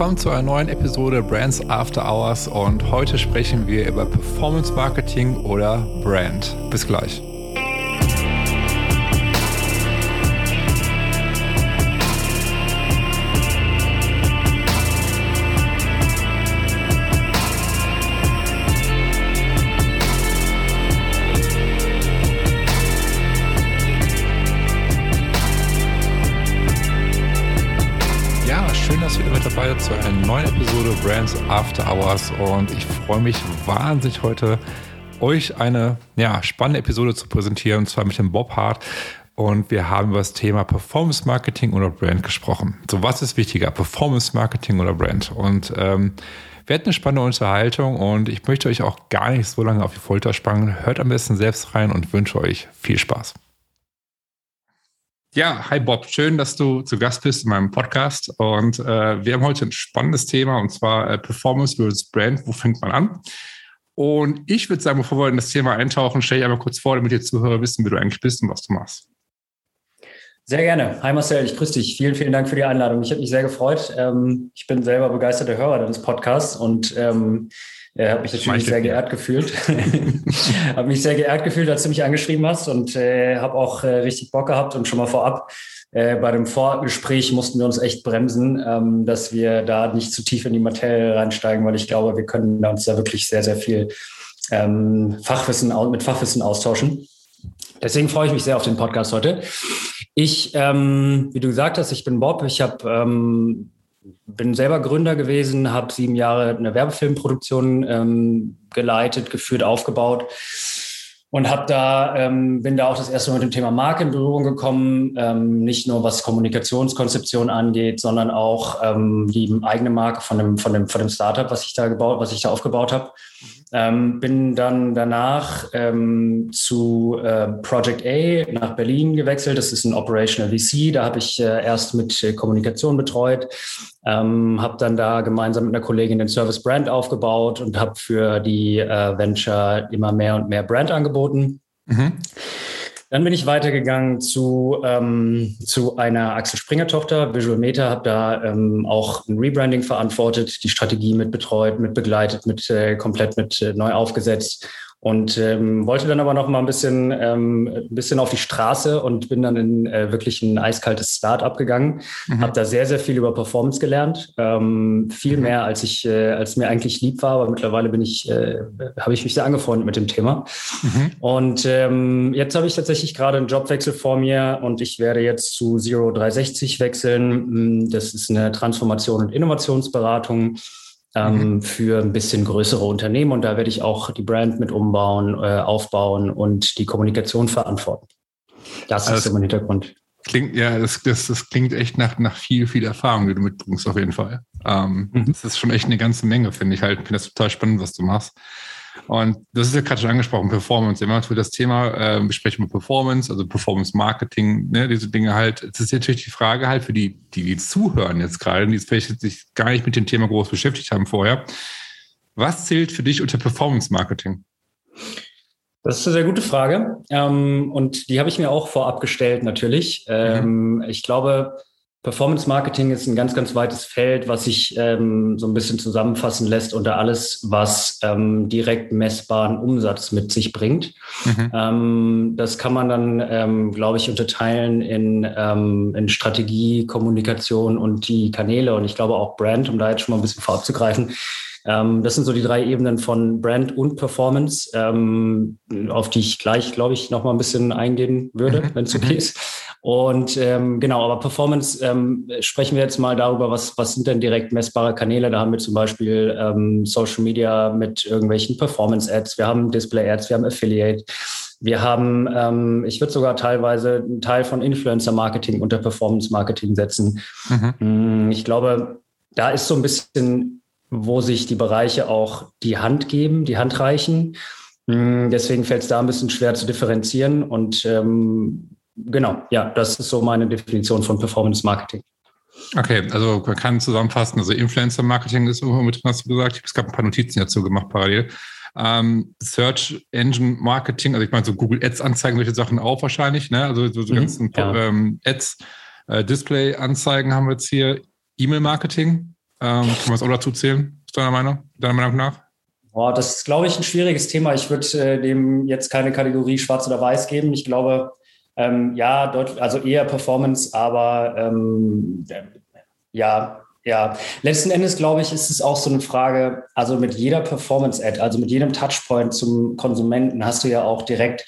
willkommen zu einer neuen Episode Brands After Hours und heute sprechen wir über Performance Marketing oder Brand. Bis gleich. Dabei zu einer neuen Episode Brands After Hours und ich freue mich wahnsinnig heute euch eine ja, spannende Episode zu präsentieren und zwar mit dem Bob Hart und wir haben über das Thema Performance Marketing oder Brand gesprochen. So, was ist wichtiger, Performance Marketing oder Brand? Und ähm, wir hatten eine spannende Unterhaltung und ich möchte euch auch gar nicht so lange auf die Folter spannen. Hört am besten selbst rein und wünsche euch viel Spaß. Ja, hi Bob, schön, dass du zu Gast bist in meinem Podcast. Und äh, wir haben heute ein spannendes Thema und zwar äh, Performance versus Brand. Wo fängt man an? Und ich würde sagen, bevor wir in das Thema eintauchen, stell dich einmal kurz vor, damit die Zuhörer wissen, wie du eigentlich bist und was du machst. Sehr gerne. Hi Marcel, ich grüße dich. Vielen, vielen Dank für die Einladung. Ich habe mich sehr gefreut. Ähm, ich bin selber begeisterter Hörer deines Podcasts und ähm, äh, habe mich natürlich sehr geehrt gefühlt. habe mich sehr geehrt gefühlt, als du mich angeschrieben hast und äh, habe auch äh, richtig Bock gehabt und schon mal vorab. Äh, bei dem Vorgespräch mussten wir uns echt bremsen, ähm, dass wir da nicht zu tief in die Materie reinsteigen, weil ich glaube, wir können uns da wirklich sehr, sehr viel ähm, Fachwissen mit Fachwissen austauschen. Deswegen freue ich mich sehr auf den Podcast heute. Ich, ähm, wie du gesagt hast, ich bin Bob. Ich habe ähm, bin selber Gründer gewesen, habe sieben Jahre eine Werbefilmproduktion ähm, geleitet, geführt, aufgebaut und habe da ähm, bin da auch das erste Mal mit dem Thema Marke in Berührung gekommen, ähm, nicht nur was Kommunikationskonzeption angeht, sondern auch ähm, die eigene Marke von dem von dem von dem Startup, was ich da gebaut, was ich da aufgebaut habe. Ähm, bin dann danach ähm, zu äh, Project A nach Berlin gewechselt. Das ist ein Operational VC. Da habe ich äh, erst mit äh, Kommunikation betreut, ähm, habe dann da gemeinsam mit einer Kollegin den Service Brand aufgebaut und habe für die äh, Venture immer mehr und mehr Brand angeboten. Mhm. Dann bin ich weitergegangen zu, ähm, zu einer Axel Springer Tochter, Visual Meta, habe da ähm, auch ein Rebranding verantwortet, die Strategie mit betreut, mit begleitet, mit äh, komplett mit äh, neu aufgesetzt und ähm, wollte dann aber noch mal ein bisschen, ähm, ein bisschen auf die Straße und bin dann in äh, wirklich ein eiskaltes Start-up gegangen. Mhm. Habe da sehr, sehr viel über Performance gelernt, ähm, viel mhm. mehr als ich, äh, als mir eigentlich lieb war. Aber mittlerweile bin ich, äh, habe ich mich sehr angefreundet mit dem Thema. Mhm. Und ähm, jetzt habe ich tatsächlich gerade einen Jobwechsel vor mir und ich werde jetzt zu Zero 360 wechseln. Das ist eine Transformation und Innovationsberatung ähm, mhm. für ein bisschen größere Unternehmen. Und da werde ich auch die Brand mit umbauen, äh, aufbauen und die Kommunikation verantworten. Das also ist so mein Hintergrund. Klingt, ja, das, das, das klingt echt nach, nach viel, viel Erfahrung, die du mitbringst, auf jeden Fall. Ähm, mhm. Das ist schon echt eine ganze Menge, finde ich halt. Ich finde das total spannend, was du machst. Und das ist ja gerade schon angesprochen, Performance. Immer für das Thema äh, besprechen wir Performance, also Performance Marketing, ne, diese Dinge halt. Es ist natürlich die Frage halt für die, die, die zuhören jetzt gerade, die vielleicht sich gar nicht mit dem Thema groß beschäftigt haben vorher. Was zählt für dich unter Performance Marketing? Das ist eine sehr gute Frage. Ähm, und die habe ich mir auch vorab gestellt, natürlich. Ähm, mhm. Ich glaube, Performance Marketing ist ein ganz, ganz weites Feld, was sich ähm, so ein bisschen zusammenfassen lässt unter alles, was ähm, direkt messbaren Umsatz mit sich bringt. Mhm. Ähm, das kann man dann, ähm, glaube ich, unterteilen in, ähm, in Strategie, Kommunikation und die Kanäle und ich glaube auch Brand, um da jetzt schon mal ein bisschen vorzugreifen. Ähm, das sind so die drei Ebenen von Brand und Performance, auf die ich gleich, glaube ich, noch mal ein bisschen eingehen würde, mhm. wenn es okay mhm. ist. Und ähm, genau, aber Performance ähm, sprechen wir jetzt mal darüber, was, was sind denn direkt messbare Kanäle? Da haben wir zum Beispiel ähm, Social Media mit irgendwelchen Performance-Ads, wir haben Display-Ads, wir haben Affiliate. Wir haben, ähm, ich würde sogar teilweise einen Teil von Influencer-Marketing unter Performance-Marketing setzen. Mhm. Mm, ich glaube, da ist so ein bisschen, wo sich die Bereiche auch die Hand geben, die Hand reichen. Mm, deswegen fällt es da ein bisschen schwer zu differenzieren. Und ähm, genau, ja, das ist so meine Definition von Performance Marketing. Okay, also man kann zusammenfassen, also Influencer Marketing ist irgendwo mit drin, hast du gesagt. Ich habe ein paar Notizen dazu gemacht parallel. Ähm, Search Engine Marketing, also ich meine so Google Ads Anzeigen, solche Sachen auch wahrscheinlich, ne? Also so, so mhm, ganzen ja. ähm, Ads, äh, Display Anzeigen haben wir jetzt hier, E-Mail Marketing, Ähm, kann man es auch dazu zählen, ist deiner Meinung, deiner Meinung nach? Boah, das ist, glaube ich, ein schwieriges Thema. Ich würde äh, dem jetzt keine Kategorie schwarz oder weiß geben. Ich glaube, ähm, ja, dort, also eher Performance, aber ähm, ja, ja. Letzten Endes, glaube ich, ist es auch so eine Frage, also mit jeder Performance-Ad, also mit jedem Touchpoint zum Konsumenten hast du ja auch direkt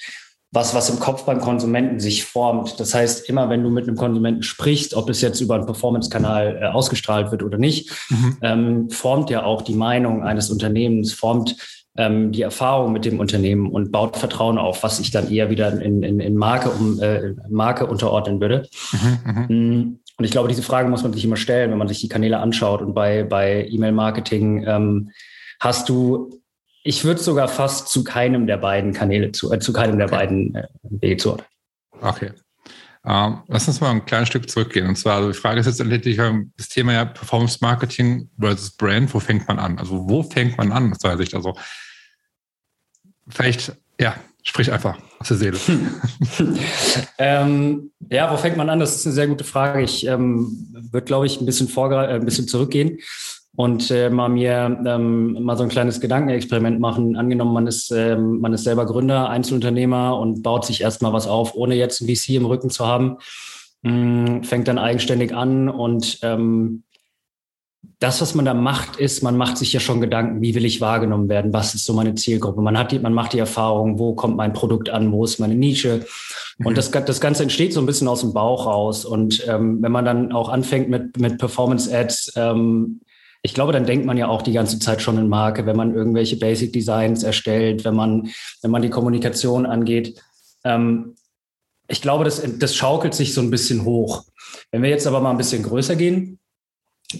was, was im Kopf beim Konsumenten sich formt. Das heißt, immer wenn du mit einem Konsumenten sprichst, ob es jetzt über einen Performance-Kanal äh, ausgestrahlt wird oder nicht, mhm. ähm, formt ja auch die Meinung eines Unternehmens, formt ähm, die Erfahrung mit dem Unternehmen und baut Vertrauen auf, was ich dann eher wieder in, in, in Marke, um, äh, Marke unterordnen würde. Mhm, mhm. Mm, und ich glaube, diese Frage muss man sich immer stellen, wenn man sich die Kanäle anschaut. Und bei, bei E-Mail-Marketing ähm, hast du ich würde sogar fast zu keinem der beiden Kanäle zu, äh, zu keinem der okay. beiden äh, Wege zuordnen. Okay. Ähm, lass uns mal ein kleines Stück zurückgehen. Und zwar, also die Frage ist jetzt letztendlich das Thema ja Performance Marketing versus Brand. Wo fängt man an? Also, wo fängt man an aus deiner Sicht? Also, vielleicht, ja, sprich einfach aus der Seele. ähm, ja, wo fängt man an? Das ist eine sehr gute Frage. Ich ähm, würde, glaube ich, ein bisschen, äh, ein bisschen zurückgehen und äh, mal mir ähm, mal so ein kleines Gedankenexperiment machen. Angenommen, man ist, ähm, man ist selber Gründer, Einzelunternehmer und baut sich erstmal was auf, ohne jetzt ein VC im Rücken zu haben, mh, fängt dann eigenständig an und ähm, das, was man da macht, ist, man macht sich ja schon Gedanken, wie will ich wahrgenommen werden? Was ist so meine Zielgruppe? Man hat die, man macht die Erfahrung, wo kommt mein Produkt an? Wo ist meine Nische? Und mhm. das, das Ganze entsteht so ein bisschen aus dem Bauch raus. Und ähm, wenn man dann auch anfängt mit, mit Performance Ads, ähm, ich glaube, dann denkt man ja auch die ganze Zeit schon in Marke, wenn man irgendwelche Basic Designs erstellt, wenn man, wenn man die Kommunikation angeht. Ähm, ich glaube, das, das schaukelt sich so ein bisschen hoch. Wenn wir jetzt aber mal ein bisschen größer gehen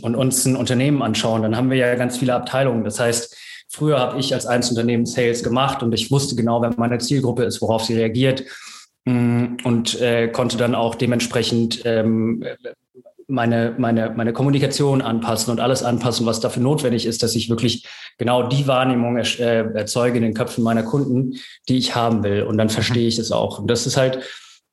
und uns ein Unternehmen anschauen, dann haben wir ja ganz viele Abteilungen. Das heißt, früher habe ich als Einzelunternehmen Sales gemacht und ich wusste genau, wenn meine Zielgruppe ist, worauf sie reagiert mm, und äh, konnte dann auch dementsprechend ähm, meine, meine, meine Kommunikation anpassen und alles anpassen, was dafür notwendig ist, dass ich wirklich genau die Wahrnehmung er, äh, erzeuge in den Köpfen meiner Kunden, die ich haben will. Und dann verstehe ich es auch. Und das ist halt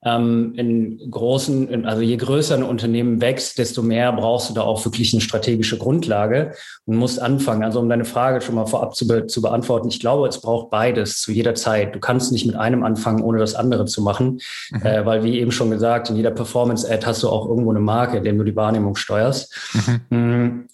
ähm, in großen, also je größer ein Unternehmen wächst, desto mehr brauchst du da auch wirklich eine strategische Grundlage und musst anfangen. Also um deine Frage schon mal vorab zu, be zu beantworten, ich glaube, es braucht beides zu jeder Zeit. Du kannst nicht mit einem anfangen, ohne das andere zu machen, mhm. äh, weil wie eben schon gesagt, in jeder Performance-Ad hast du auch irgendwo eine Marke, in der du die Wahrnehmung steuerst. Mhm. Mm,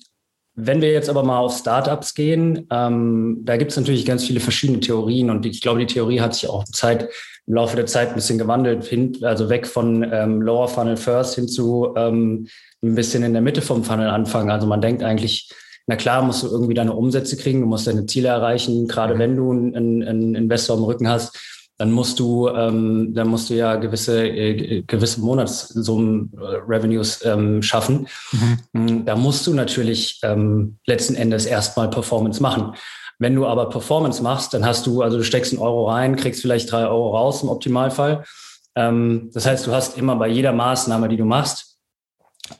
wenn wir jetzt aber mal auf Startups gehen, ähm, da gibt es natürlich ganz viele verschiedene Theorien und ich glaube, die Theorie hat sich auch Zeit im Laufe der Zeit ein bisschen gewandelt, hin, also weg von ähm, Lower Funnel First hin zu ähm, ein bisschen in der Mitte vom Funnel anfangen. Also man denkt eigentlich, na klar, musst du irgendwie deine Umsätze kriegen, du musst deine Ziele erreichen, gerade mhm. wenn du einen, einen Investor im Rücken hast, dann musst du, ähm, dann musst du ja gewisse, äh, gewisse Monatssummen äh, Revenues ähm, schaffen. Mhm. Mm, da musst du natürlich ähm, letzten Endes erstmal Performance machen. Wenn du aber Performance machst, dann hast du, also du steckst einen Euro rein, kriegst vielleicht drei Euro raus im Optimalfall. Ähm, das heißt, du hast immer bei jeder Maßnahme, die du machst,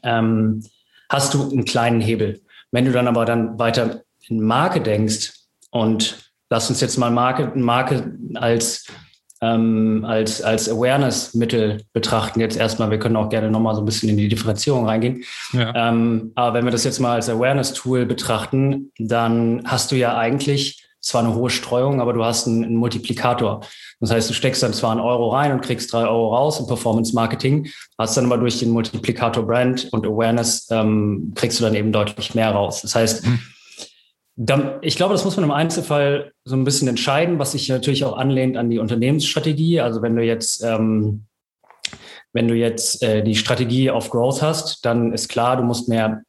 ähm, hast du einen kleinen Hebel. Wenn du dann aber dann weiter in Marke denkst und lass uns jetzt mal Marke, Marke als ähm, als, als Awareness-Mittel betrachten. Jetzt erstmal, wir können auch gerne nochmal so ein bisschen in die Differenzierung reingehen. Ja. Ähm, aber wenn wir das jetzt mal als Awareness-Tool betrachten, dann hast du ja eigentlich zwar eine hohe Streuung, aber du hast einen, einen, Multiplikator. Das heißt, du steckst dann zwar einen Euro rein und kriegst drei Euro raus im Performance-Marketing, hast dann aber durch den Multiplikator Brand und Awareness ähm, kriegst du dann eben deutlich mehr raus. Das heißt, mhm ich glaube, das muss man im Einzelfall so ein bisschen entscheiden, was sich natürlich auch anlehnt an die Unternehmensstrategie. Also wenn du jetzt, ähm, wenn du jetzt äh, die Strategie auf Growth hast, dann ist klar, du musst mehr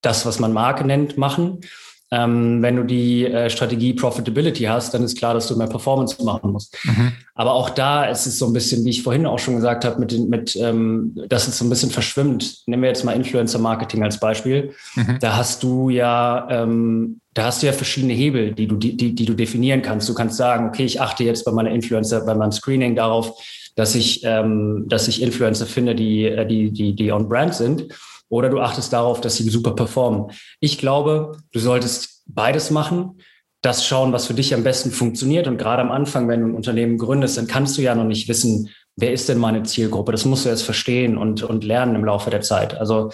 das, was man Marke nennt, machen. Ähm, wenn du die äh, Strategie Profitability hast, dann ist klar, dass du mehr Performance machen musst. Mhm. Aber auch da ist es so ein bisschen, wie ich vorhin auch schon gesagt habe, mit, den, mit ähm, dass es so ein bisschen verschwimmt. Nehmen wir jetzt mal Influencer Marketing als Beispiel. Mhm. Da hast du ja, ähm, da hast du ja verschiedene Hebel, die du, die, die du definieren kannst. Du kannst sagen, okay, ich achte jetzt bei meiner Influencer, bei meinem Screening darauf, dass ich, ähm, dass ich Influencer finde, die, äh, die, die, die on Brand sind oder du achtest darauf, dass sie super performen. Ich glaube, du solltest beides machen, das schauen, was für dich am besten funktioniert. Und gerade am Anfang, wenn du ein Unternehmen gründest, dann kannst du ja noch nicht wissen, wer ist denn meine Zielgruppe. Das musst du erst verstehen und, und lernen im Laufe der Zeit. Also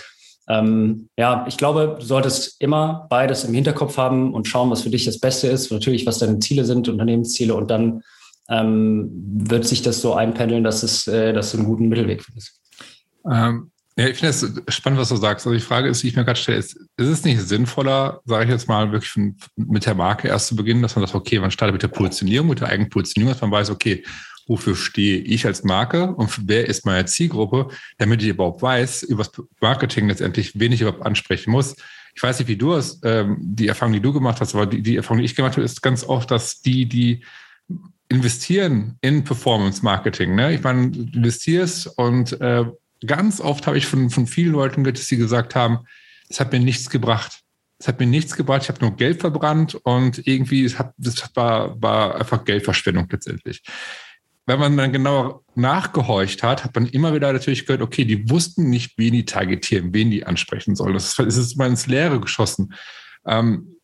Ähm, ja, ich glaube, du solltest immer beides im Hinterkopf haben und schauen, was für dich das Beste ist. Natürlich, was deine Ziele sind, Unternehmensziele und dann ähm, wird sich das so einpendeln, dass, es, äh, dass du einen guten Mittelweg findest. Ähm, ja, ich finde es spannend, was du sagst. Also die Frage ist, die ich mir gerade stelle, ist, ist es nicht sinnvoller, sage ich jetzt mal, wirklich mit der Marke erst zu beginnen, dass man sagt, okay, man startet mit der Positionierung, mit der eigenen Positionierung, dass man weiß, okay, wofür stehe ich als Marke und wer ist meine Zielgruppe, damit ich überhaupt weiß, über das Marketing letztendlich, wen ich überhaupt ansprechen muss. Ich weiß nicht, wie du es, ähm, die Erfahrung, die du gemacht hast, aber die, die Erfahrung, die ich gemacht habe, ist ganz oft, dass die, die investieren in Performance Marketing. Ne? Ich meine, du investierst und äh, ganz oft habe ich von, von vielen Leuten gehört, dass sie gesagt haben, es hat mir nichts gebracht. Es hat mir nichts gebracht, ich habe nur Geld verbrannt und irgendwie, es hat, das war, war einfach Geldverschwendung letztendlich. Wenn man dann genauer nachgehorcht hat, hat man immer wieder natürlich gehört, okay, die wussten nicht, wen die targetieren, wen die ansprechen sollen. Das ist, ist mal ins Leere geschossen. Ähm,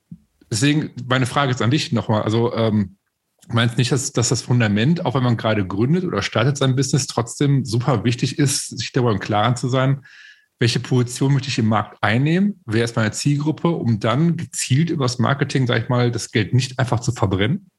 deswegen meine Frage jetzt an dich nochmal. Also, ähm, meinst nicht, dass, dass das Fundament, auch wenn man gerade gründet oder startet sein Business, trotzdem super wichtig ist, sich darüber im Klaren zu sein, welche Position möchte ich im Markt einnehmen, wer ist meine Zielgruppe, um dann gezielt übers Marketing, sag ich mal, das Geld nicht einfach zu verbrennen?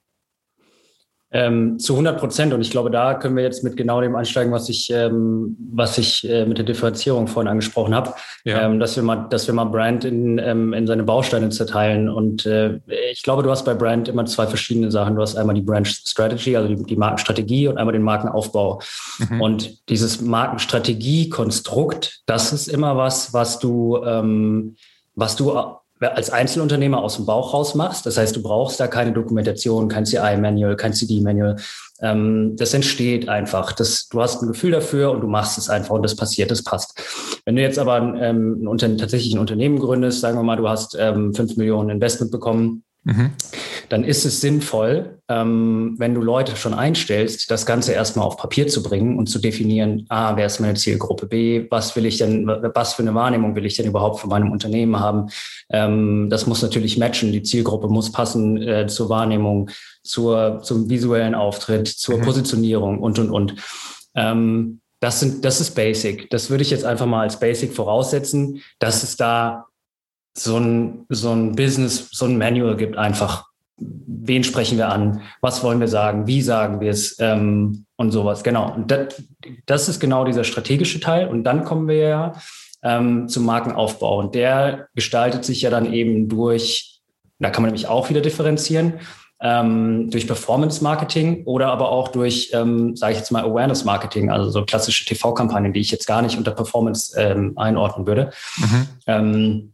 Ähm, zu 100 Prozent. Und ich glaube, da können wir jetzt mit genau dem einsteigen, was ich, ähm, was ich äh, mit der Differenzierung vorhin angesprochen habe, ja. ähm, dass wir mal, dass wir mal Brand in, ähm, in seine Bausteine zerteilen. Und äh, ich glaube, du hast bei Brand immer zwei verschiedene Sachen. Du hast einmal die Brand Strategy, also die, die Markenstrategie und einmal den Markenaufbau. Mhm. Und dieses Markenstrategie-Konstrukt, das ist immer was, was du, ähm, was du als Einzelunternehmer aus dem Bauch raus machst. Das heißt, du brauchst da keine Dokumentation, kein CI-Manual, kein CD-Manual. Ähm, das entsteht einfach. Das, du hast ein Gefühl dafür und du machst es einfach und das passiert, das passt. Wenn du jetzt aber ähm, ein, tatsächlich ein Unternehmen gründest, sagen wir mal, du hast ähm, 5 Millionen Investment bekommen, Mhm. Dann ist es sinnvoll, ähm, wenn du Leute schon einstellst, das Ganze erstmal auf Papier zu bringen und zu definieren, ah, wer ist meine Zielgruppe B, was will ich denn, was für eine Wahrnehmung will ich denn überhaupt von meinem Unternehmen haben. Ähm, das muss natürlich matchen, die Zielgruppe muss passen äh, zur Wahrnehmung, zur, zum visuellen Auftritt, zur mhm. Positionierung und, und, und. Ähm, das, sind, das ist Basic. Das würde ich jetzt einfach mal als Basic voraussetzen, dass es da so ein, so ein Business, so ein Manual gibt einfach. Wen sprechen wir an? Was wollen wir sagen? Wie sagen wir es? Ähm, und sowas. Genau. Und das, das, ist genau dieser strategische Teil. Und dann kommen wir ja ähm, zum Markenaufbau. Und der gestaltet sich ja dann eben durch, da kann man nämlich auch wieder differenzieren, ähm, durch Performance Marketing oder aber auch durch, ähm, sage ich jetzt mal, Awareness Marketing, also so klassische TV-Kampagnen, die ich jetzt gar nicht unter Performance ähm, einordnen würde. Mhm. Ähm,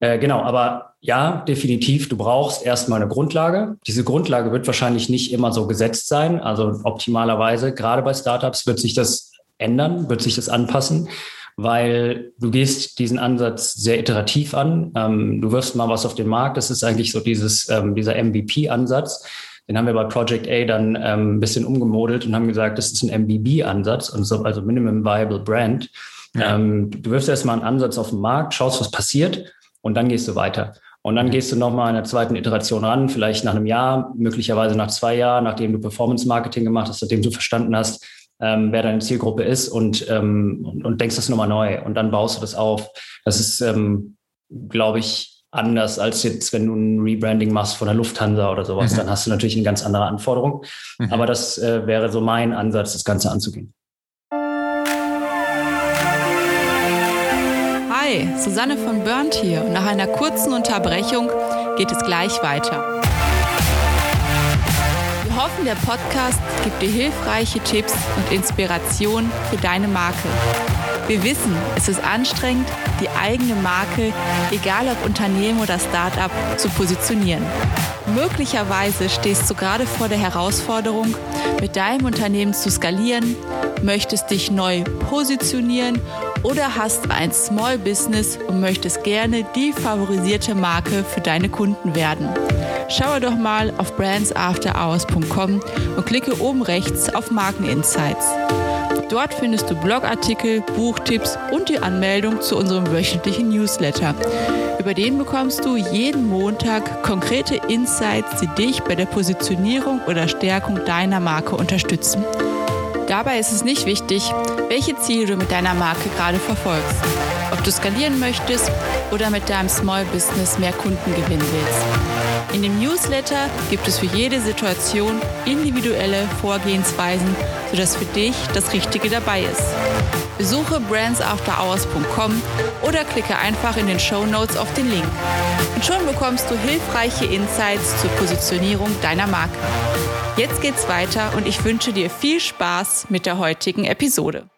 äh, genau, aber ja, definitiv, du brauchst erstmal eine Grundlage. Diese Grundlage wird wahrscheinlich nicht immer so gesetzt sein. Also optimalerweise, gerade bei Startups, wird sich das ändern, wird sich das anpassen, weil du gehst diesen Ansatz sehr iterativ an. Ähm, du wirfst mal was auf den Markt. Das ist eigentlich so dieses, ähm, dieser MVP-Ansatz. Den haben wir bei Project A dann ähm, ein bisschen umgemodelt und haben gesagt, das ist ein MBB-Ansatz, also Minimum Viable Brand. Ja. Ähm, du wirfst erstmal einen Ansatz auf den Markt, schaust, was passiert und dann gehst du weiter. Und dann gehst du nochmal in der zweiten Iteration ran, vielleicht nach einem Jahr, möglicherweise nach zwei Jahren, nachdem du Performance Marketing gemacht hast, nachdem du verstanden hast, ähm, wer deine Zielgruppe ist und, ähm, und, und, denkst das nochmal neu und dann baust du das auf. Das ist, ähm, glaube ich, anders als jetzt, wenn du ein Rebranding machst von der Lufthansa oder sowas. Mhm. Dann hast du natürlich eine ganz andere Anforderung. Mhm. Aber das äh, wäre so mein Ansatz, das Ganze anzugehen. Hi, Susanne von Burnt hier nach einer kurzen Unterbrechung geht es gleich weiter. Wir hoffen, der Podcast gibt dir hilfreiche Tipps und Inspiration für deine Marke. Wir wissen, es ist anstrengend, die eigene Marke, egal ob Unternehmen oder Startup, zu positionieren. Möglicherweise stehst du gerade vor der Herausforderung, mit deinem Unternehmen zu skalieren, möchtest dich neu positionieren oder hast ein Small Business und möchtest gerne die favorisierte Marke für deine Kunden werden. Schaue doch mal auf brandsafterhours.com und klicke oben rechts auf Markeninsights. Dort findest du Blogartikel, Buchtipps und die Anmeldung zu unserem wöchentlichen Newsletter. Über den bekommst du jeden Montag konkrete Insights, die dich bei der Positionierung oder Stärkung deiner Marke unterstützen. Dabei ist es nicht wichtig, welche Ziele du mit deiner Marke gerade verfolgst. Ob du skalieren möchtest oder mit deinem Small Business mehr Kunden gewinnen willst. In dem Newsletter gibt es für jede Situation individuelle Vorgehensweisen, sodass für dich das Richtige dabei ist. Besuche brandsafterhours.com oder klicke einfach in den Show Notes auf den Link. Und schon bekommst du hilfreiche Insights zur Positionierung deiner Marke. Jetzt geht's weiter und ich wünsche dir viel Spaß mit der heutigen Episode.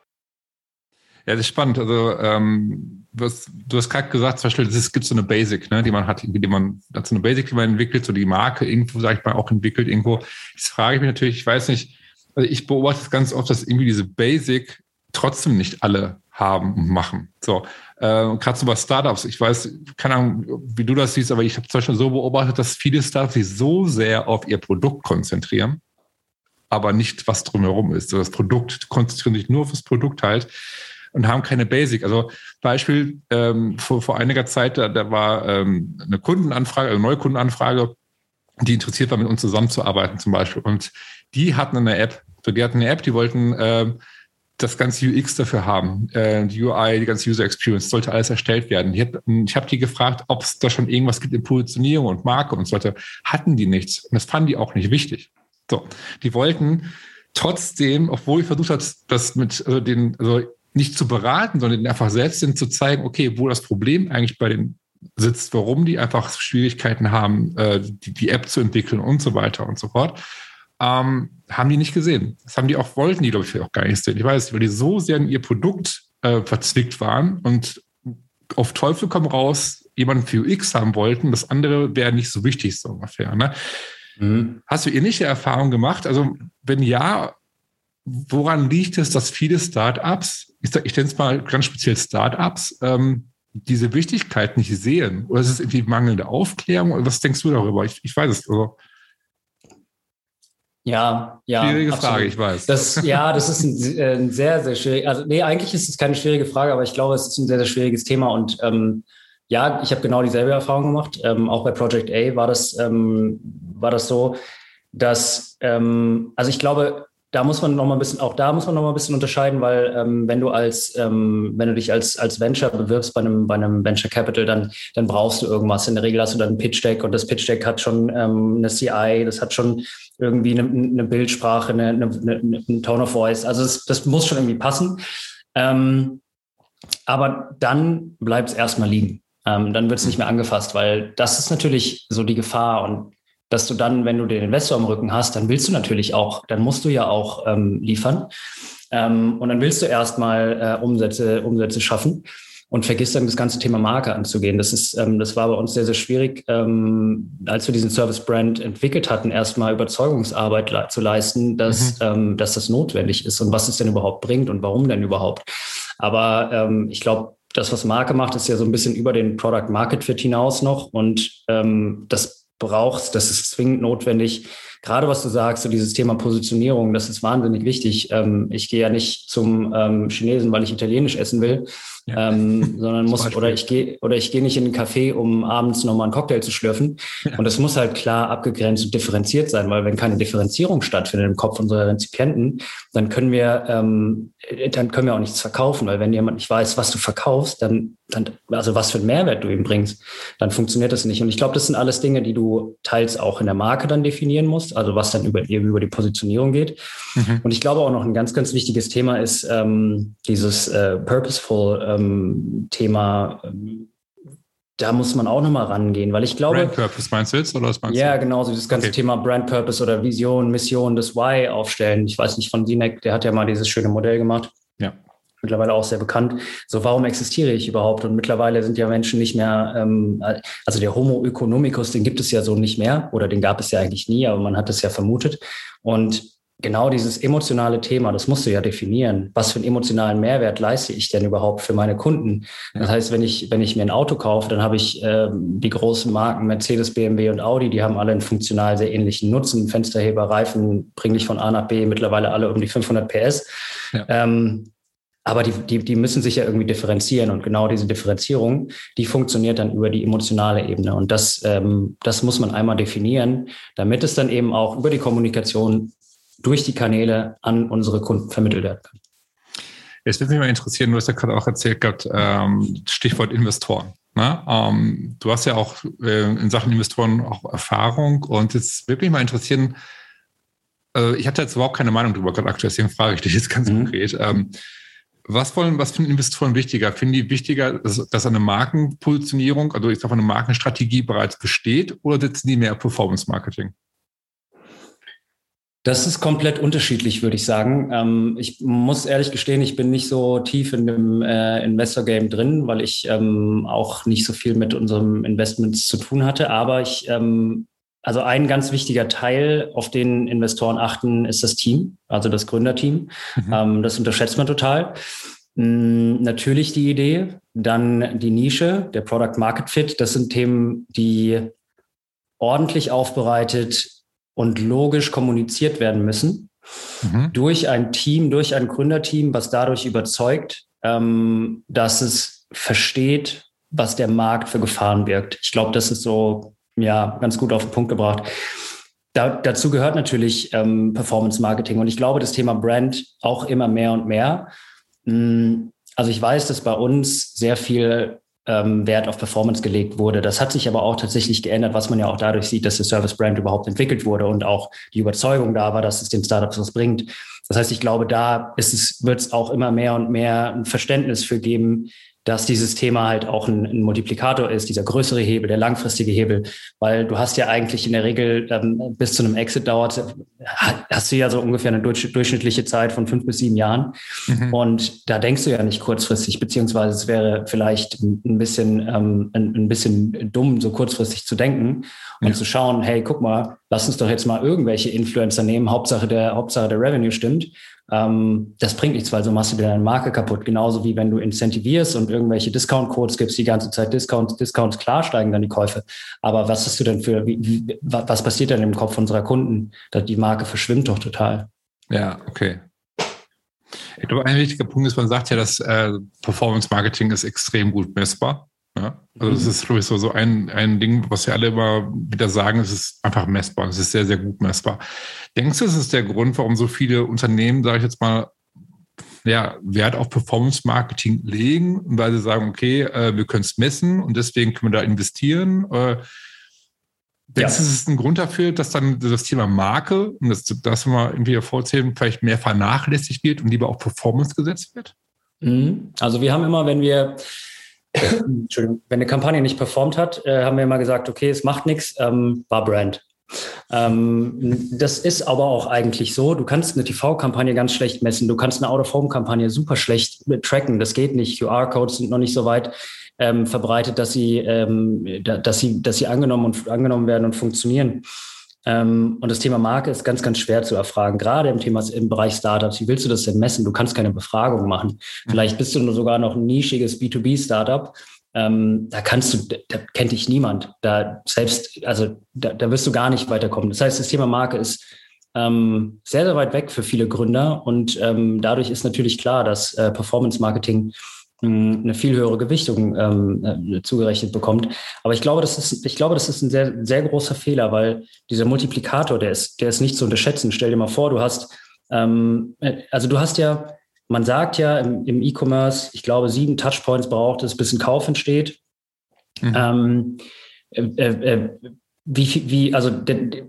Ja, das ist spannend. Also ähm, du hast, du hast gerade gesagt, zum Beispiel, es gibt so eine Basic, ne, die man hat, die man, so eine Basic, die man entwickelt, so die Marke irgendwo, sag ich mal, auch entwickelt irgendwo. Jetzt frage ich mich natürlich, ich weiß nicht, also ich beobachte es ganz oft, dass irgendwie diese Basic trotzdem nicht alle haben und machen. So, äh, gerade so bei Startups, ich weiß, keine Ahnung, wie du das siehst, aber ich habe zum Beispiel so beobachtet, dass viele Startups sich so sehr auf ihr Produkt konzentrieren, aber nicht, was drumherum ist. So das Produkt konzentrieren sich nur auf das Produkt halt und haben keine Basic. Also Beispiel, ähm, vor, vor einiger Zeit, da, da war ähm, eine Kundenanfrage, eine neue Kundenanfrage, die interessiert war, mit uns zusammenzuarbeiten zum Beispiel. Und die hatten eine App. So, die hatten eine App, die wollten ähm, das ganze UX dafür haben, äh, die UI, die ganze User Experience, sollte alles erstellt werden. Ich habe hab die gefragt, ob es da schon irgendwas gibt in Positionierung und Marke und so weiter. Hatten die nichts. Und das fanden die auch nicht wichtig. So, die wollten trotzdem, obwohl ich versucht habe, das mit also den, also nicht zu beraten, sondern einfach selbst zu zeigen, okay, wo das Problem eigentlich bei den sitzt, warum die einfach Schwierigkeiten haben, äh, die, die App zu entwickeln und so weiter und so fort ähm, haben die nicht gesehen. Das haben die auch, wollten die, glaube ich, auch gar nicht sehen. Ich weiß, weil die so sehr in ihr Produkt äh, verzwickt waren und auf Teufel komm raus jemanden für UX haben wollten, das andere wäre nicht so wichtig, so ungefähr. Ne? Mhm. Hast du ähnliche Erfahrungen gemacht? Also, wenn ja, woran liegt es, dass viele Startups, ich, ich nenne es mal ganz speziell Startups, ähm, diese Wichtigkeit nicht sehen? Oder ist es irgendwie mangelnde Aufklärung? Oder was denkst du darüber? Ich, ich weiß es. Also, ja, ja. Schwierige absolut. Frage, ich weiß. Das, ja, das ist ein, äh, ein, sehr, sehr schwierig. Also, nee, eigentlich ist es keine schwierige Frage, aber ich glaube, es ist ein sehr, sehr schwieriges Thema. Und ähm, ja, ich habe genau dieselbe Erfahrung gemacht. Ähm, auch bei Project A war das, ähm, war das so, dass, ähm, also ich glaube, da muss man noch mal ein bisschen, auch da muss man noch mal ein bisschen unterscheiden, weil ähm, wenn du als, ähm, wenn du dich als, als Venture bewirbst bei einem, bei einem Venture Capital, dann, dann brauchst du irgendwas. In der Regel hast du dann ein Pitch Deck und das Pitch Deck hat schon ähm, eine CI, das hat schon irgendwie eine, eine Bildsprache, eine, eine, eine, Tone of Voice. Also das, das muss schon irgendwie passen. Ähm, aber dann bleibt es erstmal liegen. Ähm, dann wird es nicht mehr angefasst, weil das ist natürlich so die Gefahr. Und dass du dann, wenn du den Investor am Rücken hast, dann willst du natürlich auch, dann musst du ja auch ähm, liefern. Ähm, und dann willst du erstmal äh, Umsätze, Umsätze schaffen und vergisst dann das ganze Thema Marke anzugehen. Das ist, ähm, das war bei uns sehr, sehr schwierig, ähm, als wir diesen Service-Brand entwickelt hatten, erstmal Überzeugungsarbeit le zu leisten, dass, mhm. ähm, dass das notwendig ist und was es denn überhaupt bringt und warum denn überhaupt. Aber ähm, ich glaube, das, was Marke macht, ist ja so ein bisschen über den Product Market Fit hinaus noch und ähm, das brauchst, das ist zwingend notwendig. Gerade was du sagst, so dieses Thema Positionierung, das ist wahnsinnig wichtig. Ähm, ich gehe ja nicht zum ähm, Chinesen, weil ich Italienisch essen will, ja. ähm, sondern muss oder ich gehe oder ich gehe nicht in einen Café, um abends nochmal einen Cocktail zu schlürfen. Ja. Und das muss halt klar abgegrenzt und differenziert sein, weil wenn keine Differenzierung stattfindet im Kopf unserer Rezipienten, dann können wir ähm, dann können wir auch nichts verkaufen, weil wenn jemand nicht weiß, was du verkaufst, dann, dann also was für einen Mehrwert du ihm bringst, dann funktioniert das nicht. Und ich glaube, das sind alles Dinge, die du teils auch in der Marke dann definieren musst, also was dann über, über die Positionierung geht. Mhm. Und ich glaube auch noch ein ganz, ganz wichtiges Thema ist ähm, dieses äh, purposeful ähm, Thema. Ähm, da muss man auch nochmal rangehen, weil ich glaube. Brand Purpose meinst du jetzt oder was meinst ja, du? genau, so das ganze okay. Thema Brand Purpose oder Vision, Mission, das Why aufstellen. Ich weiß nicht von Sinek, der hat ja mal dieses schöne Modell gemacht. Ja. Mittlerweile auch sehr bekannt. So, warum existiere ich überhaupt? Und mittlerweile sind ja Menschen nicht mehr, ähm, also der Homo economicus, den gibt es ja so nicht mehr oder den gab es ja eigentlich nie, aber man hat es ja vermutet. Und genau dieses emotionale Thema, das musst du ja definieren. Was für einen emotionalen Mehrwert leiste ich denn überhaupt für meine Kunden? Das heißt, wenn ich, wenn ich mir ein Auto kaufe, dann habe ich äh, die großen Marken Mercedes, BMW und Audi, die haben alle einen funktional sehr ähnlichen Nutzen. Fensterheber, Reifen bringen dich von A nach B, mittlerweile alle um die 500 PS. Ja. Ähm, aber die, die, die müssen sich ja irgendwie differenzieren und genau diese Differenzierung, die funktioniert dann über die emotionale Ebene. Und das, ähm, das muss man einmal definieren, damit es dann eben auch über die Kommunikation durch die Kanäle an unsere Kunden vermittelt werden kann. Jetzt würde mich mal interessieren, du hast ja gerade auch erzählt gehabt, ähm, Stichwort Investoren. Ne? Ähm, du hast ja auch äh, in Sachen Investoren auch Erfahrung und jetzt würde mich mal interessieren, äh, ich hatte jetzt überhaupt keine Meinung darüber gerade aktuell, deswegen frage ich dich jetzt ganz mhm. konkret. Ähm, was wollen, was finden Investoren wichtiger? Finden die wichtiger, dass, dass eine Markenpositionierung, also ich sage eine Markenstrategie bereits besteht oder setzen die mehr Performance Marketing? Das ist komplett unterschiedlich, würde ich sagen. Ähm, ich muss ehrlich gestehen, ich bin nicht so tief in dem äh, Investor-Game drin, weil ich ähm, auch nicht so viel mit unserem Investments zu tun hatte. Aber ich, ähm, also ein ganz wichtiger Teil, auf den Investoren achten, ist das Team, also das Gründerteam. Mhm. Ähm, das unterschätzt man total. Mm, natürlich die Idee, dann die Nische, der Product Market Fit. Das sind Themen, die ordentlich aufbereitet und logisch kommuniziert werden müssen mhm. durch ein Team, durch ein Gründerteam, was dadurch überzeugt, ähm, dass es versteht, was der Markt für Gefahren birgt. Ich glaube, das ist so ja ganz gut auf den Punkt gebracht. Da, dazu gehört natürlich ähm, Performance Marketing und ich glaube, das Thema Brand auch immer mehr und mehr. Mm, also ich weiß, dass bei uns sehr viel ähm, Wert auf Performance gelegt wurde. Das hat sich aber auch tatsächlich geändert, was man ja auch dadurch sieht, dass der Service Brand überhaupt entwickelt wurde und auch die Überzeugung da war, dass es den Startups was bringt. Das heißt, ich glaube, da wird es auch immer mehr und mehr ein Verständnis für geben, dass dieses Thema halt auch ein, ein, Multiplikator ist, dieser größere Hebel, der langfristige Hebel, weil du hast ja eigentlich in der Regel ähm, bis zu einem Exit dauert, hast du ja so ungefähr eine durchschnittliche Zeit von fünf bis sieben Jahren. Mhm. Und da denkst du ja nicht kurzfristig, beziehungsweise es wäre vielleicht ein bisschen, ähm, ein, ein, bisschen dumm, so kurzfristig zu denken und ja. zu schauen, hey, guck mal, lass uns doch jetzt mal irgendwelche Influencer nehmen, Hauptsache der, Hauptsache der Revenue stimmt ähm, das bringt nichts, weil so machst du dir deine Marke kaputt. Genauso wie wenn du incentivierst und irgendwelche Discount-Codes gibst, die ganze Zeit Discounts, Discounts, klar steigen dann die Käufe. Aber was hast du denn für, wie, wie, was passiert denn im Kopf unserer Kunden? Die Marke verschwimmt doch total. Ja, okay. Ich glaube, ein wichtiger Punkt ist, man sagt ja, dass äh, Performance Marketing ist extrem gut messbar. Ja? Also das mhm. ist, glaube ich, so, so ein, ein Ding, was wir alle immer wieder sagen, es ist einfach messbar. Es ist sehr, sehr gut messbar. Denkst du, es ist der Grund, warum so viele Unternehmen, sage ich jetzt mal, ja, Wert auf Performance Marketing legen, weil sie sagen, okay, äh, wir können es messen und deswegen können wir da investieren? Äh, denkst du, ja. es ist ein Grund dafür, dass dann das Thema Marke, und das, das wir irgendwie hervorzählen, vielleicht mehr vernachlässigt wird und lieber auf Performance gesetzt wird? Mhm. Also wir haben immer, wenn wir Entschuldigung, wenn eine Kampagne nicht performt hat, äh, haben wir immer gesagt, okay, es macht nichts, ähm, war Brand. Ähm, das ist aber auch eigentlich so. Du kannst eine TV-Kampagne ganz schlecht messen. Du kannst eine Out-of-Home-Kampagne super schlecht tracken. Das geht nicht. QR-Codes sind noch nicht so weit ähm, verbreitet, dass sie, ähm, dass sie, dass sie angenommen und angenommen werden und funktionieren. Ähm, und das Thema Marke ist ganz, ganz schwer zu erfragen, gerade im Thema im Bereich Startups. Wie willst du das denn messen? Du kannst keine Befragung machen. Mhm. Vielleicht bist du nur sogar noch ein nischiges B2B-Startup. Ähm, da kannst du, da kennt dich niemand. Da selbst, also da, da wirst du gar nicht weiterkommen. Das heißt, das Thema Marke ist ähm, sehr, sehr weit weg für viele Gründer und ähm, dadurch ist natürlich klar, dass äh, Performance Marketing eine viel höhere Gewichtung ähm, äh, zugerechnet bekommt. Aber ich glaube, das ist, ich glaube, das ist ein sehr, sehr großer Fehler, weil dieser Multiplikator, der ist, der ist nicht zu unterschätzen. Stell dir mal vor, du hast, ähm, äh, also du hast ja, man sagt ja im, im E-Commerce, ich glaube, sieben Touchpoints braucht es, bis ein Kauf entsteht. Mhm. Ähm, äh, äh, wie, wie, also, de,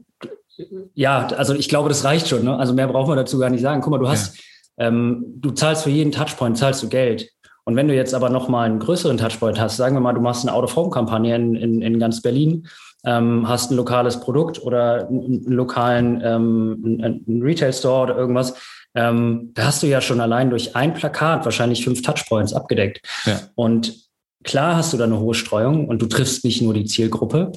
ja, also ich glaube, das reicht schon. Ne? Also mehr brauchen wir dazu gar nicht sagen. Guck mal, du hast, ja. ähm, du zahlst für jeden Touchpoint, zahlst du Geld. Und wenn du jetzt aber nochmal einen größeren Touchpoint hast, sagen wir mal, du machst eine Out-of-Home-Kampagne in, in, in ganz Berlin, ähm, hast ein lokales Produkt oder einen lokalen ähm, Retail-Store oder irgendwas, ähm, da hast du ja schon allein durch ein Plakat wahrscheinlich fünf Touchpoints abgedeckt. Ja. Und klar hast du da eine hohe Streuung und du triffst nicht nur die Zielgruppe,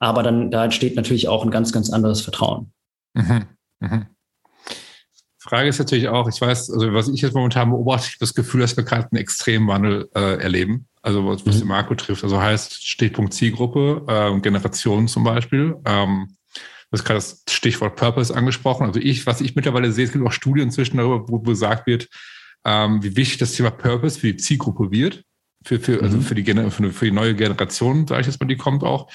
aber dann da entsteht natürlich auch ein ganz, ganz anderes Vertrauen. Mhm. Mhm. Frage ist natürlich auch, ich weiß, also was ich jetzt momentan beobachte, ich habe das Gefühl, dass wir gerade einen Extremwandel äh, erleben. Also was, was mhm. die Marco trifft. Also heißt Stichpunkt Zielgruppe, äh, Generation zum Beispiel. Ähm, du hast gerade das Stichwort Purpose angesprochen. Also ich, was ich mittlerweile sehe, es gibt auch Studien inzwischen darüber, wo gesagt wird, ähm, wie wichtig das Thema Purpose für die Zielgruppe wird. Für, für, also mhm. also für die, für, für die neue Generation, sage ich jetzt mal, die kommt auch.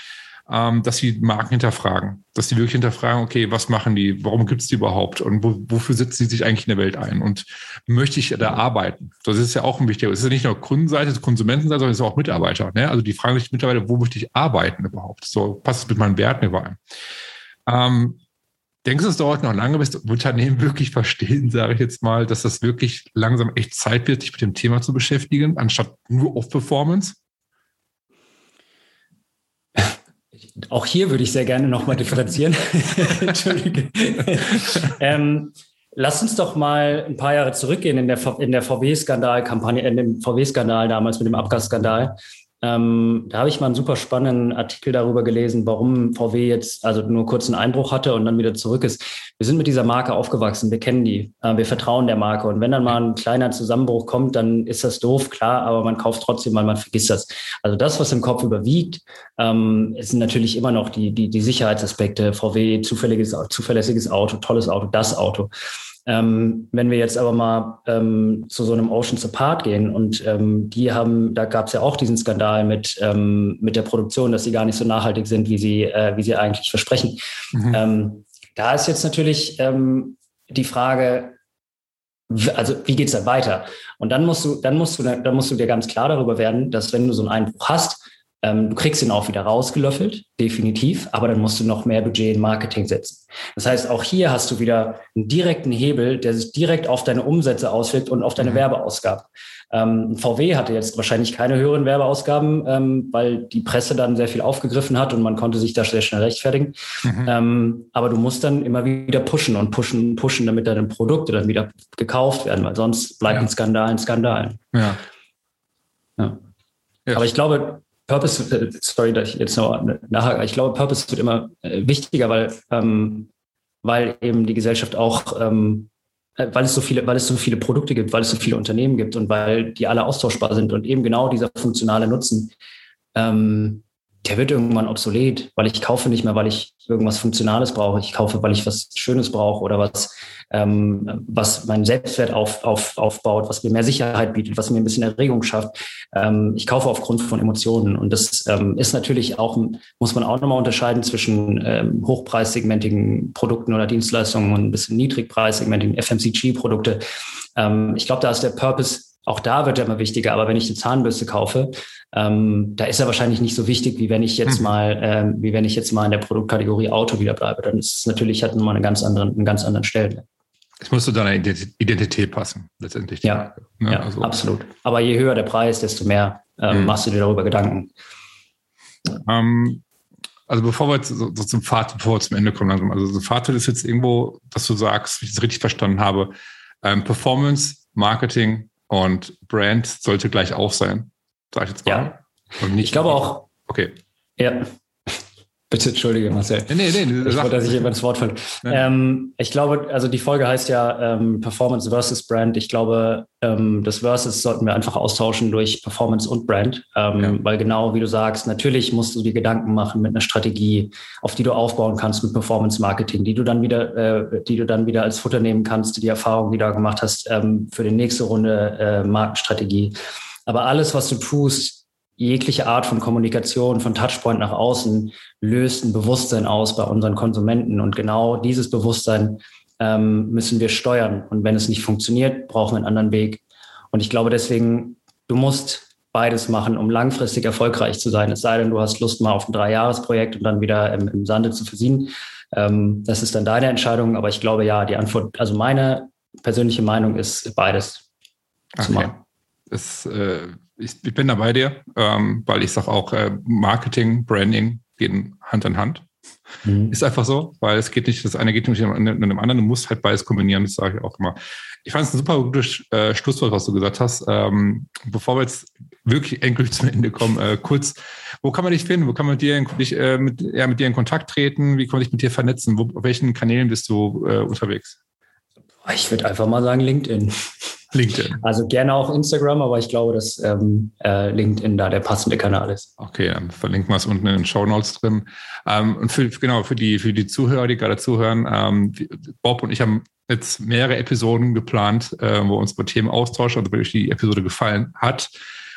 Ähm, dass sie Marken hinterfragen, dass sie wirklich hinterfragen, okay, was machen die, warum gibt es die überhaupt und wo, wofür setzen sie sich eigentlich in der Welt ein und möchte ich da arbeiten? Das ist ja auch ein wichtiger, es ist ja nicht nur Kundenseite, Konsumentenseite, sondern es ist auch Mitarbeiter. Ne? Also die fragen sich mittlerweile, wo möchte ich arbeiten überhaupt? So passt es mit meinen Werten überein. Ähm, Denkst du, es dauert noch lange, bis Unternehmen wirklich verstehen, sage ich jetzt mal, dass das wirklich langsam echt Zeit wird, sich mit dem Thema zu beschäftigen, anstatt nur auf Performance? Auch hier würde ich sehr gerne nochmal differenzieren. Entschuldige. ähm, lass uns doch mal ein paar Jahre zurückgehen in der, in der VW-Skandal-Kampagne, in dem VW-Skandal damals mit dem Abgasskandal. Ähm, da habe ich mal einen super spannenden Artikel darüber gelesen, warum VW jetzt also nur kurz einen Einbruch hatte und dann wieder zurück ist. Wir sind mit dieser Marke aufgewachsen, wir kennen die, äh, wir vertrauen der Marke. Und wenn dann mal ein kleiner Zusammenbruch kommt, dann ist das doof, klar, aber man kauft trotzdem, weil man vergisst das. Also das, was im Kopf überwiegt, ähm, sind natürlich immer noch die, die, die Sicherheitsaspekte. VW, zufälliges, zuverlässiges Auto, tolles Auto, das Auto. Ähm, wenn wir jetzt aber mal ähm, zu so einem Oceans Apart gehen und ähm, die haben, da gab es ja auch diesen Skandal mit, ähm, mit der Produktion, dass sie gar nicht so nachhaltig sind, wie sie, äh, wie sie eigentlich versprechen. Mhm. Ähm, da ist jetzt natürlich ähm, die Frage, also wie geht's dann weiter? Und dann musst du, dann musst du, dann musst du dir ganz klar darüber werden, dass wenn du so einen Einbruch hast, ähm, du kriegst ihn auch wieder rausgelöffelt, definitiv, aber dann musst du noch mehr Budget in Marketing setzen. Das heißt, auch hier hast du wieder einen direkten Hebel, der sich direkt auf deine Umsätze auswirkt und auf deine mhm. Werbeausgaben. Ähm, VW hatte jetzt wahrscheinlich keine höheren Werbeausgaben, ähm, weil die Presse dann sehr viel aufgegriffen hat und man konnte sich da sehr schnell rechtfertigen. Mhm. Ähm, aber du musst dann immer wieder pushen und pushen und pushen, damit deine Produkte dann wieder gekauft werden, weil sonst bleibt ja. ein Skandal ein Skandal. Ja. ja. ja. Aber ich glaube, Purpose, äh, sorry, dass ich jetzt noch nachher, ich glaube, Purpose wird immer äh, wichtiger, weil, ähm, weil eben die Gesellschaft auch, ähm, äh, weil es so viele, weil es so viele Produkte gibt, weil es so viele Unternehmen gibt und weil die alle austauschbar sind und eben genau dieser funktionale Nutzen, ähm, der wird irgendwann obsolet, weil ich kaufe nicht mehr, weil ich irgendwas Funktionales brauche. Ich kaufe, weil ich was Schönes brauche oder was, ähm, was meinen Selbstwert auf, auf, aufbaut, was mir mehr Sicherheit bietet, was mir ein bisschen Erregung schafft. Ähm, ich kaufe aufgrund von Emotionen. Und das ähm, ist natürlich auch, muss man auch nochmal unterscheiden zwischen ähm, hochpreissegmentigen Produkten oder Dienstleistungen und ein bisschen niedrigpreissegmentigen FMCG-Produkte. Ähm, ich glaube, da ist der Purpose auch da wird er immer wichtiger. Aber wenn ich eine Zahnbürste kaufe, ähm, da ist er wahrscheinlich nicht so wichtig, wie wenn ich jetzt hm. mal, ähm, wie wenn ich jetzt mal in der Produktkategorie Auto wieder bleibe. Dann ist es natürlich, hat nochmal einen ganz anderen, einen ganz anderen Stellenwert. Es muss zu deiner Identität passen, letztendlich. Ja, ne? ja also. absolut. Aber je höher der Preis, desto mehr ähm, mhm. machst du dir darüber Gedanken. Ähm, also bevor wir jetzt so, so, zum Fazit, bevor wir zum Ende kommen, langsam. also so Fazit ist jetzt irgendwo, dass du sagst, wie ich es richtig verstanden habe, ähm, Performance, Marketing und Brand sollte gleich auf sein, sag ich jetzt mal. Ja. ich glaube auch. Okay. Ja. Bitte entschuldige, Marcel. Nee, nee, nee. Ich wollte, dass ich jemand das Wort falle. Ähm, ich glaube, also die Folge heißt ja ähm, Performance versus Brand. Ich glaube, ähm, das Versus sollten wir einfach austauschen durch Performance und Brand. Ähm, ja. Weil genau wie du sagst, natürlich musst du dir Gedanken machen mit einer Strategie, auf die du aufbauen kannst mit Performance Marketing, die du dann wieder, äh, die du dann wieder als Futter nehmen kannst, die Erfahrung, die du da gemacht hast, ähm, für die nächste Runde äh, Markenstrategie. Aber alles, was du tust, jegliche Art von Kommunikation, von Touchpoint nach außen, löst ein Bewusstsein aus bei unseren Konsumenten. Und genau dieses Bewusstsein ähm, müssen wir steuern. Und wenn es nicht funktioniert, brauchen wir einen anderen Weg. Und ich glaube deswegen, du musst beides machen, um langfristig erfolgreich zu sein. Es sei denn, du hast Lust mal auf ein Dreijahresprojekt und dann wieder im, im Sande zu versiehen. Ähm, das ist dann deine Entscheidung. Aber ich glaube ja, die Antwort, also meine persönliche Meinung ist beides okay. zu machen. Es, äh, ich, ich, bin da bei dir, ähm, weil ich sage auch, äh, Marketing, Branding gehen Hand in Hand. Mhm. Ist einfach so, weil es geht nicht, das eine geht nicht mit dem anderen, du musst halt beides kombinieren, das sage ich auch immer. Ich fand es ein super gutes äh, Schlusswort, was du gesagt hast. Ähm, bevor wir jetzt wirklich endgültig zum Ende kommen, äh, kurz, wo kann man dich finden? Wo kann man dir, dich, äh, mit, ja, mit dir in Kontakt treten? Wie kann man dich mit dir vernetzen? Wo, auf welchen Kanälen bist du äh, unterwegs? Ich würde einfach mal sagen LinkedIn. LinkedIn. Also gerne auch Instagram, aber ich glaube, dass ähm, äh, LinkedIn da der passende Kanal ist. Okay, dann verlinken wir es unten in den Show Notes drin. Ähm, und für, genau, für die, für die Zuhörer, die gerade zuhören, ähm, Bob und ich haben jetzt mehrere Episoden geplant, äh, wo uns über Themen austauschen, also wenn euch die Episode gefallen hat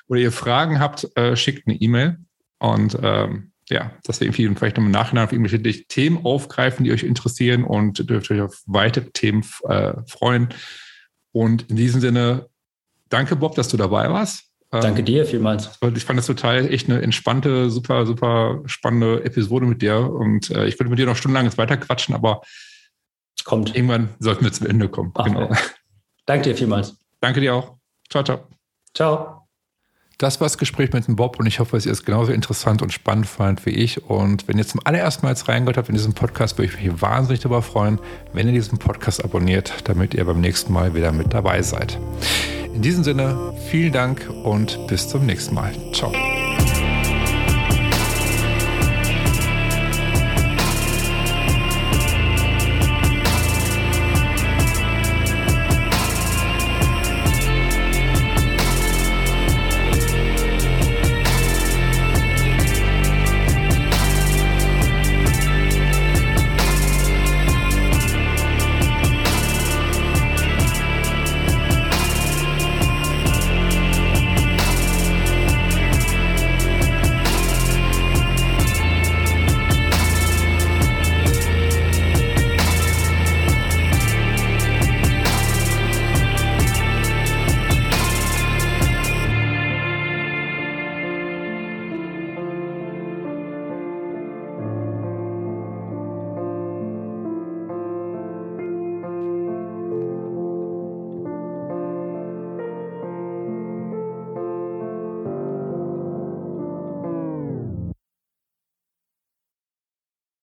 oder ihr Fragen habt, äh, schickt eine E-Mail und ähm, ja, dass wir irgendwie vielleicht noch im Nachhinein auf irgendwelche Themen aufgreifen, die euch interessieren und dürft euch auf weitere Themen äh, freuen. Und in diesem Sinne, danke Bob, dass du dabei warst. Danke ähm, dir vielmals. Ich fand das total echt eine entspannte, super, super spannende Episode mit dir. Und äh, ich würde mit dir noch stundenlang jetzt weiter quatschen, aber kommt. Irgendwann sollten wir zum Ende kommen. Ach, genau. Danke dir vielmals. Danke dir auch. Ciao, ciao. Ciao. Das war das Gespräch mit dem Bob und ich hoffe, dass ihr es genauso interessant und spannend fand wie ich. Und wenn ihr zum allerersten Mal jetzt reingehört habt in diesen Podcast, würde ich mich wahnsinnig darüber freuen, wenn ihr diesen Podcast abonniert, damit ihr beim nächsten Mal wieder mit dabei seid. In diesem Sinne, vielen Dank und bis zum nächsten Mal. Ciao.